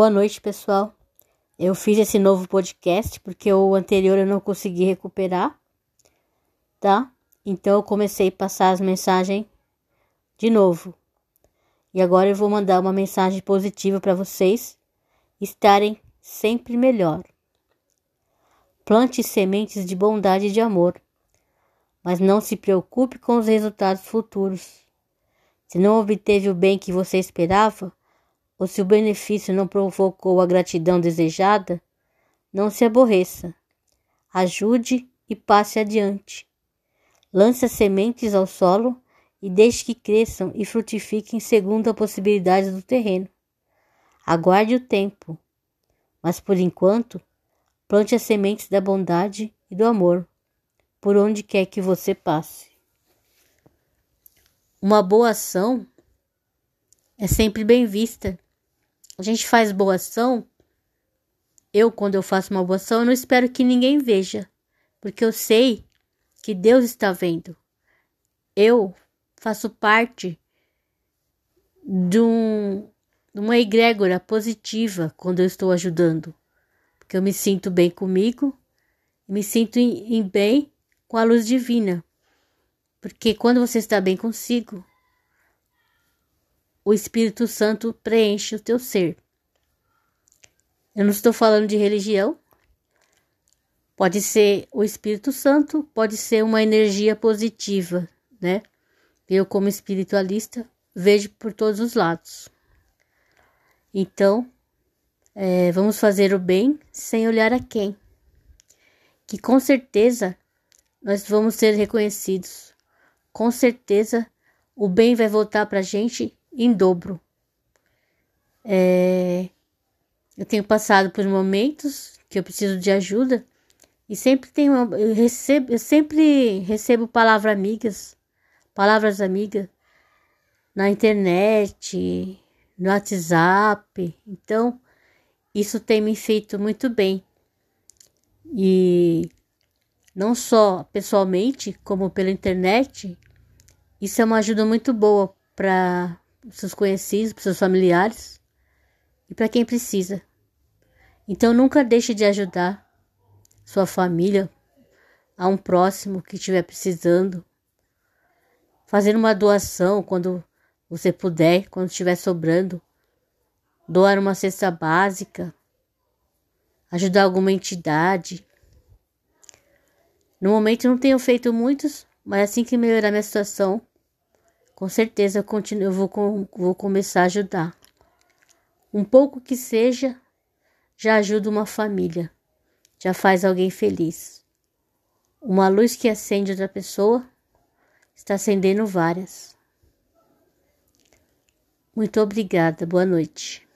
Boa noite, pessoal. Eu fiz esse novo podcast porque o anterior eu não consegui recuperar, tá? Então eu comecei a passar as mensagens de novo. E agora eu vou mandar uma mensagem positiva para vocês estarem sempre melhor. Plante sementes de bondade e de amor, mas não se preocupe com os resultados futuros. Se não obteve o bem que você esperava, ou se o benefício não provocou a gratidão desejada, não se aborreça. Ajude e passe adiante. Lance as sementes ao solo e deixe que cresçam e frutifiquem segundo a possibilidade do terreno. Aguarde o tempo, mas por enquanto, plante as sementes da bondade e do amor, por onde quer que você passe. Uma boa ação é sempre bem vista a gente faz boa ação. Eu, quando eu faço uma boa ação, eu não espero que ninguém veja, porque eu sei que Deus está vendo. Eu faço parte de, um, de uma egrégora positiva quando eu estou ajudando, porque eu me sinto bem comigo, me sinto em, em bem com a luz divina, porque quando você está bem consigo, o Espírito Santo preenche o teu ser. Eu não estou falando de religião. Pode ser o Espírito Santo, pode ser uma energia positiva, né? Eu, como espiritualista, vejo por todos os lados. Então, é, vamos fazer o bem sem olhar a quem. Que com certeza nós vamos ser reconhecidos. Com certeza o bem vai voltar para a gente em dobro. É, eu tenho passado por momentos que eu preciso de ajuda e sempre tenho eu recebo eu sempre recebo palavras amigas, palavras amigas na internet, no WhatsApp. Então, isso tem me feito muito bem. E não só pessoalmente, como pela internet, isso é uma ajuda muito boa para seus conhecidos, para seus familiares e para quem precisa. Então nunca deixe de ajudar sua família, a um próximo que estiver precisando. Fazer uma doação quando você puder, quando estiver sobrando. Doar uma cesta básica. Ajudar alguma entidade. No momento não tenho feito muitos, mas assim que melhorar minha situação, com certeza eu, continuo, eu vou, vou começar a ajudar. Um pouco que seja, já ajuda uma família, já faz alguém feliz. Uma luz que acende outra pessoa está acendendo várias. Muito obrigada, boa noite.